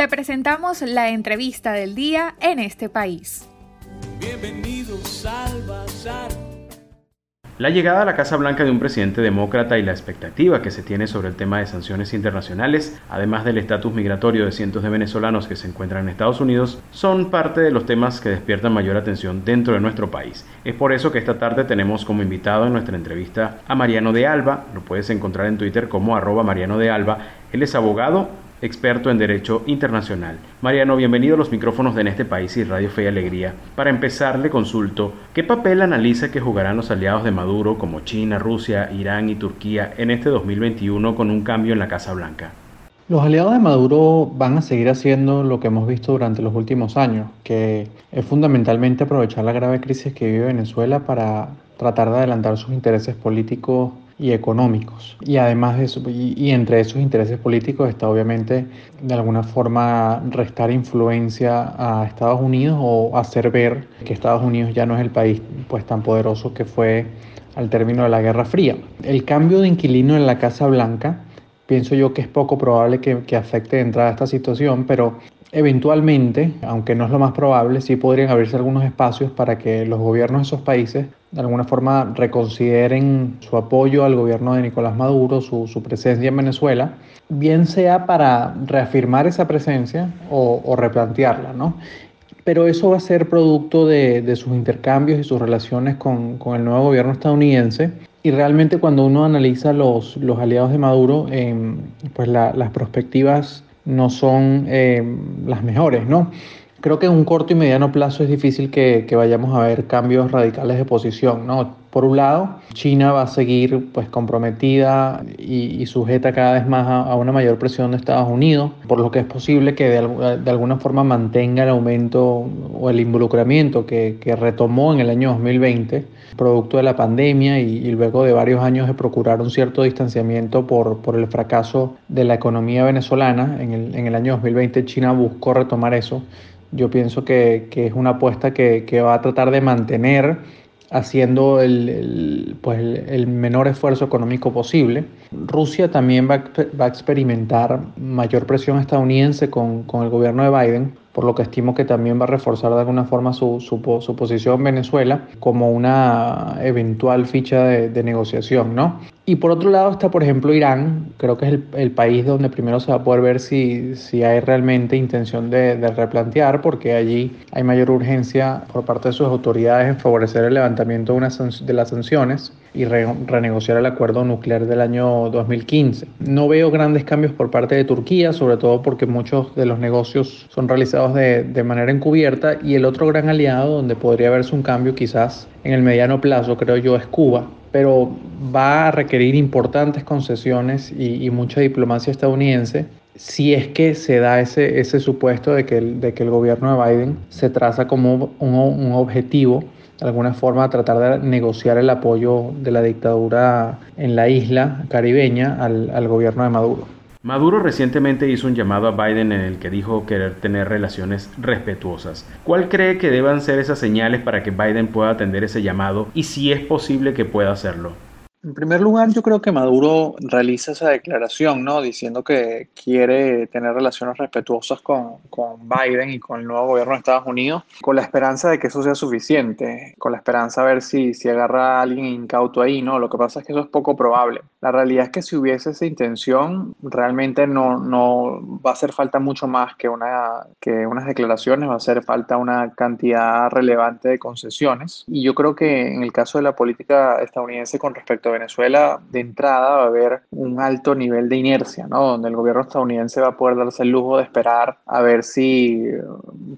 Te presentamos la entrevista del día en este país. Bienvenidos al Bazar. La llegada a la Casa Blanca de un presidente demócrata y la expectativa que se tiene sobre el tema de sanciones internacionales, además del estatus migratorio de cientos de venezolanos que se encuentran en Estados Unidos, son parte de los temas que despiertan mayor atención dentro de nuestro país. Es por eso que esta tarde tenemos como invitado en nuestra entrevista a Mariano de Alba, lo puedes encontrar en Twitter como arroba Mariano de Alba, él es abogado, experto en Derecho Internacional. Mariano, bienvenido a los micrófonos de En este país y Radio Fe y Alegría. Para empezar, le consulto, ¿qué papel analiza que jugarán los aliados de Maduro como China, Rusia, Irán y Turquía en este 2021 con un cambio en la Casa Blanca? Los aliados de Maduro van a seguir haciendo lo que hemos visto durante los últimos años, que es fundamentalmente aprovechar la grave crisis que vive Venezuela para tratar de adelantar sus intereses políticos y económicos. Y además de eso, y, entre esos intereses políticos está obviamente de alguna forma restar influencia a Estados Unidos o hacer ver que Estados Unidos ya no es el país pues tan poderoso que fue al término de la Guerra Fría. El cambio de inquilino en la Casa Blanca pienso yo que es poco probable que, que afecte de entrada esta situación, pero Eventualmente, aunque no es lo más probable, sí podrían abrirse algunos espacios para que los gobiernos de esos países de alguna forma reconsideren su apoyo al gobierno de Nicolás Maduro, su, presencia en Venezuela, bien sea para reafirmar esa presencia o, replantearla, ¿no? Pero eso va a ser producto de, sus intercambios y sus relaciones con, el nuevo gobierno estadounidense. Y realmente cuando uno analiza los, los aliados de Maduro, pues las perspectivas no son eh, las mejores, ¿no? Creo que en un corto y mediano plazo es difícil que, que, vayamos a ver cambios radicales de posición, ¿no? Por un lado, China va a seguir pues comprometida y, sujeta cada vez más a, una mayor presión de Estados Unidos, por lo que es posible que de, de alguna forma mantenga el aumento o el involucramiento que, que, retomó en el año 2020, producto de la pandemia y, y, luego de varios años de procurar un cierto distanciamiento por, por el fracaso de la economía venezolana. En el, en el año 2020 China buscó retomar eso yo pienso que, que es una apuesta que, que, va a tratar de mantener haciendo el, el, pues el, menor esfuerzo económico posible. Rusia también va, va, a experimentar mayor presión estadounidense con, con el gobierno de Biden por lo que estimo que también va a reforzar de alguna forma su, su, posición en Venezuela como una eventual ficha de, negociación, ¿no? Y por otro lado está, por ejemplo, Irán, creo que es el, país donde primero se va a poder ver si, si hay realmente intención de, de, replantear, porque allí hay mayor urgencia por parte de sus autoridades en favorecer el levantamiento de, una, de las sanciones y renegociar el acuerdo nuclear del año 2015. No veo grandes cambios por parte de Turquía, sobre todo porque muchos de los negocios son realizados de, manera encubierta y el otro gran aliado donde podría verse un cambio quizás en el mediano plazo, creo yo, es Cuba, pero va a requerir importantes concesiones y, mucha diplomacia estadounidense si es que se da ese, ese supuesto de que, el, de que el gobierno de Biden se traza como un, objetivo de alguna forma tratar de negociar el apoyo de la dictadura en la isla caribeña al, gobierno de Maduro. Maduro recientemente hizo un llamado a Biden en el que dijo querer tener relaciones respetuosas. ¿Cuál cree que deban ser esas señales para que Biden pueda atender ese llamado y si es posible que pueda hacerlo? En primer lugar, yo creo que Maduro realiza esa declaración, ¿no? Diciendo que quiere tener relaciones respetuosas con, con, Biden y con el nuevo gobierno de Estados Unidos, con la esperanza de que eso sea suficiente, con la esperanza de ver si, si agarra a alguien incauto ahí, ¿no? Lo que pasa es que eso es poco probable. La realidad es que si hubiese esa intención, realmente no, no va a hacer falta mucho más que, una, que unas declaraciones, va a hacer falta una cantidad relevante de concesiones. Y yo creo que en el caso de la política estadounidense con respecto Venezuela, de entrada va a haber un alto nivel de inercia, ¿no? Donde el gobierno estadounidense va a poder darse el lujo de esperar a ver si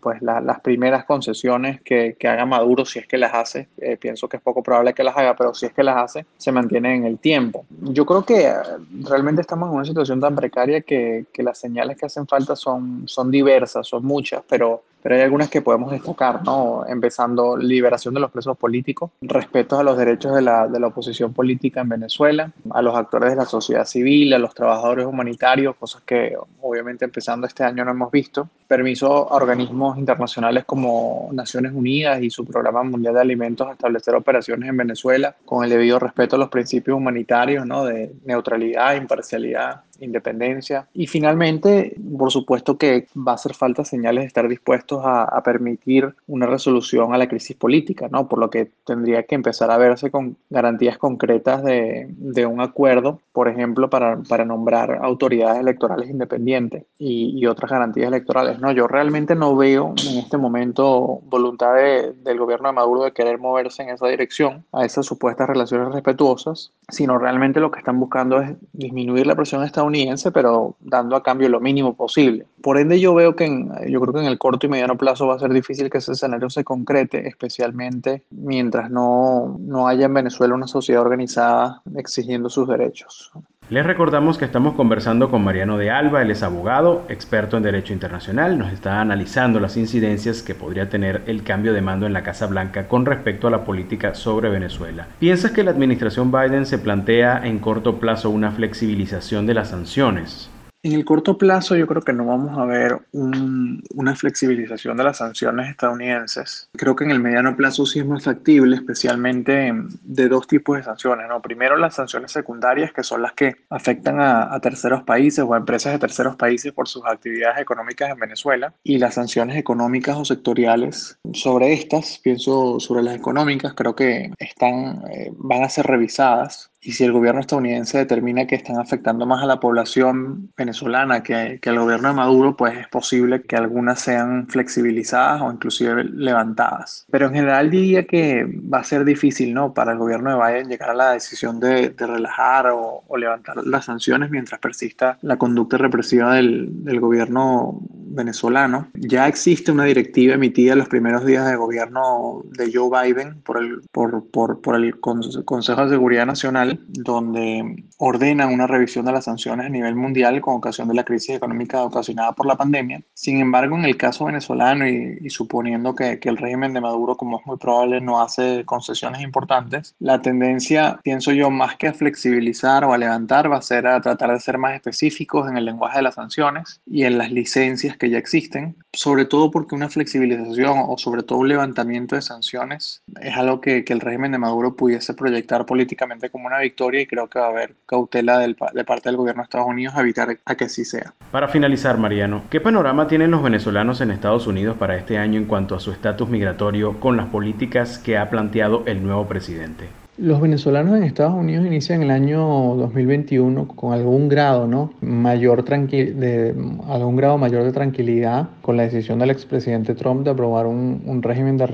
pues las primeras concesiones que, que, haga Maduro, si es que las hace, eh, pienso que es poco probable que las haga, pero si es que las hace, se mantienen en el tiempo. Yo creo que eh, realmente estamos en una situación tan precaria que, que las señales que hacen falta son, son diversas, son muchas, pero pero hay algunas que podemos destacar, ¿no? Empezando liberación de los presos políticos, respeto a los derechos de la, de la oposición política en Venezuela, a los actores de la sociedad civil, a los trabajadores humanitarios, cosas que obviamente empezando este año no hemos visto, permiso a organismos internacionales como Naciones Unidas y su Programa Mundial de Alimentos a establecer operaciones en Venezuela con el debido respeto a los principios humanitarios, ¿no? De neutralidad, imparcialidad independencia. Y finalmente, por supuesto que va a hacer falta señales de estar dispuestos a, a permitir una resolución a la crisis política, ¿no? Por lo que tendría que empezar a verse con garantías concretas de, de un acuerdo, por ejemplo, para, para nombrar autoridades electorales independientes y, y, otras garantías electorales, ¿no? Yo realmente no veo en este momento voluntad de, del gobierno de Maduro de querer moverse en esa dirección, a esas supuestas relaciones respetuosas, sino realmente lo que están buscando es disminuir la presión estadounidense, pero dando a cambio lo mínimo posible. Por ende, yo veo que yo creo que en el corto y mediano plazo va a ser difícil que ese escenario se concrete, especialmente mientras no, no haya en Venezuela una sociedad organizada exigiendo sus derechos. Les recordamos que estamos conversando con Mariano de Alba, él es abogado, experto en Derecho Internacional, nos está analizando las incidencias que podría tener el cambio de mando en la Casa Blanca con respecto a la política sobre Venezuela. ¿Piensas que la administración Biden se plantea en corto plazo una flexibilización de las sanciones? En el corto plazo yo creo que no vamos a ver un, una flexibilización de las sanciones estadounidenses. Creo que en el mediano plazo sí es más factible, especialmente de dos tipos de sanciones. ¿no? Primero las sanciones secundarias, que son las que afectan a, a terceros países o a empresas de terceros países por sus actividades económicas en Venezuela. Y las sanciones económicas o sectoriales sobre estas, pienso sobre las económicas, creo que están, eh, van a ser revisadas y si el gobierno estadounidense determina que están afectando más a la población venezolana que, que al gobierno de Maduro, pues es posible que algunas sean flexibilizadas o inclusive levantadas. Pero en general diría que va a ser difícil ¿no? para el gobierno de Biden llegar a la decisión de, de relajar o, o, levantar las sanciones mientras persista la conducta represiva del, del gobierno venezolano. Ya existe una directiva emitida en los primeros días de gobierno de Joe Biden por el, por, por, por el Consejo de Seguridad Nacional donde ordena una revisión de las sanciones a nivel mundial con ocasión de la crisis económica ocasionada por la pandemia. Sin embargo, en el caso venezolano y, y suponiendo que, que, el régimen de Maduro, como es muy probable, no hace concesiones importantes, la tendencia, pienso yo, más que a flexibilizar o a levantar, va a ser a tratar de ser más específicos en el lenguaje de las sanciones y en las licencias que ya existen, sobre todo porque una flexibilización o sobre todo un levantamiento de sanciones es algo que, que el régimen de Maduro pudiese proyectar políticamente como una victoria y creo que va a haber cautela de parte del gobierno de Estados Unidos a evitar a que así sea. Para finalizar, Mariano, ¿qué panorama tienen los venezolanos en Estados Unidos para este año en cuanto a su estatus migratorio con las políticas que ha planteado el nuevo presidente? Los venezolanos en Estados Unidos inician el año 2021 con algún grado, ¿no? Mayor de algún grado mayor de tranquilidad con la decisión del expresidente Trump de aprobar un, un régimen de,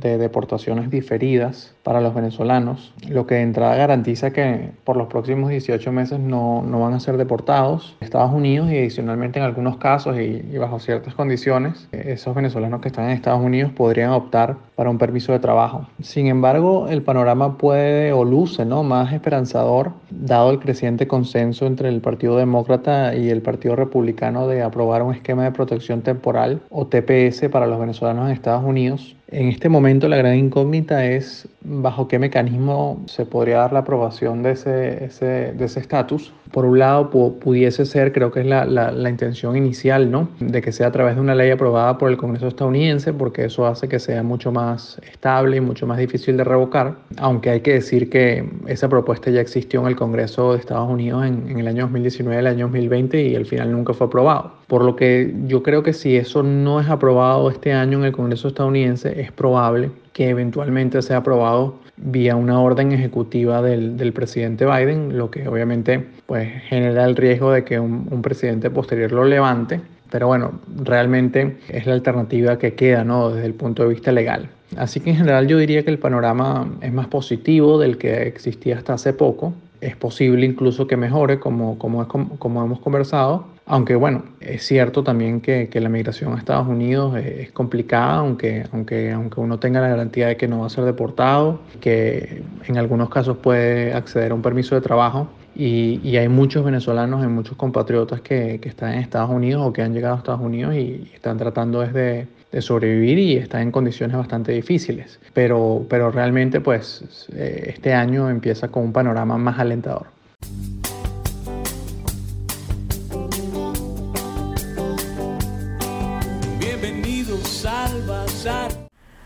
de, deportaciones diferidas para los venezolanos, lo que de entrada garantiza que por los próximos 18 meses no, no van a ser deportados Estados Unidos y adicionalmente en algunos casos y, y bajo ciertas condiciones, esos venezolanos que están en Estados Unidos podrían optar para un permiso de trabajo. Sin embargo, el panorama puede o luce ¿no? más esperanzador, dado el creciente consenso entre el Partido Demócrata y el Partido Republicano de aprobar un esquema de protección temporal o TPS para los venezolanos en Estados Unidos. En este momento la gran incógnita es bajo qué mecanismo se podría dar la aprobación de ese estatus. De ese Por un lado, pudiese ser, creo que es la, la, la, intención inicial, ¿no? De que sea a través de una ley aprobada por el Congreso estadounidense, porque eso hace que sea mucho más estable y mucho más difícil de revocar, aunque hay que decir que esa propuesta ya existió en el Congreso de Estados Unidos en, en el año 2019, el año 2020 y al final nunca fue aprobado. Por lo que yo creo que si eso no es aprobado este año en el Congreso estadounidense, es probable que eventualmente sea aprobado vía una orden ejecutiva del, del, presidente Biden, lo que obviamente pues, genera el riesgo de que un, un, presidente posterior lo levante. Pero bueno, realmente es la alternativa que queda ¿no? desde el punto de vista legal. Así que en general yo diría que el panorama es más positivo del que existía hasta hace poco. Es posible incluso que mejore, como, como, como hemos conversado, aunque bueno, es cierto también que, que la migración a Estados Unidos es, complicada, aunque, aunque, aunque uno tenga la garantía de que no va a ser deportado, que en algunos casos puede acceder a un permiso de trabajo. Y, y hay muchos venezolanos, hay muchos compatriotas que, que, están en Estados Unidos o que han llegado a Estados Unidos y, y están tratando desde de sobrevivir y están en condiciones bastante difíciles. Pero, pero realmente pues este año empieza con un panorama más alentador.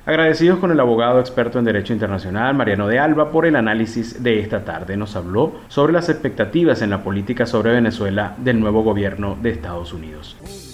Agradecidos con el abogado experto en Derecho Internacional, Mariano de Alba, por el análisis de esta tarde. Nos habló sobre las expectativas en la política sobre Venezuela del nuevo gobierno de Estados Unidos.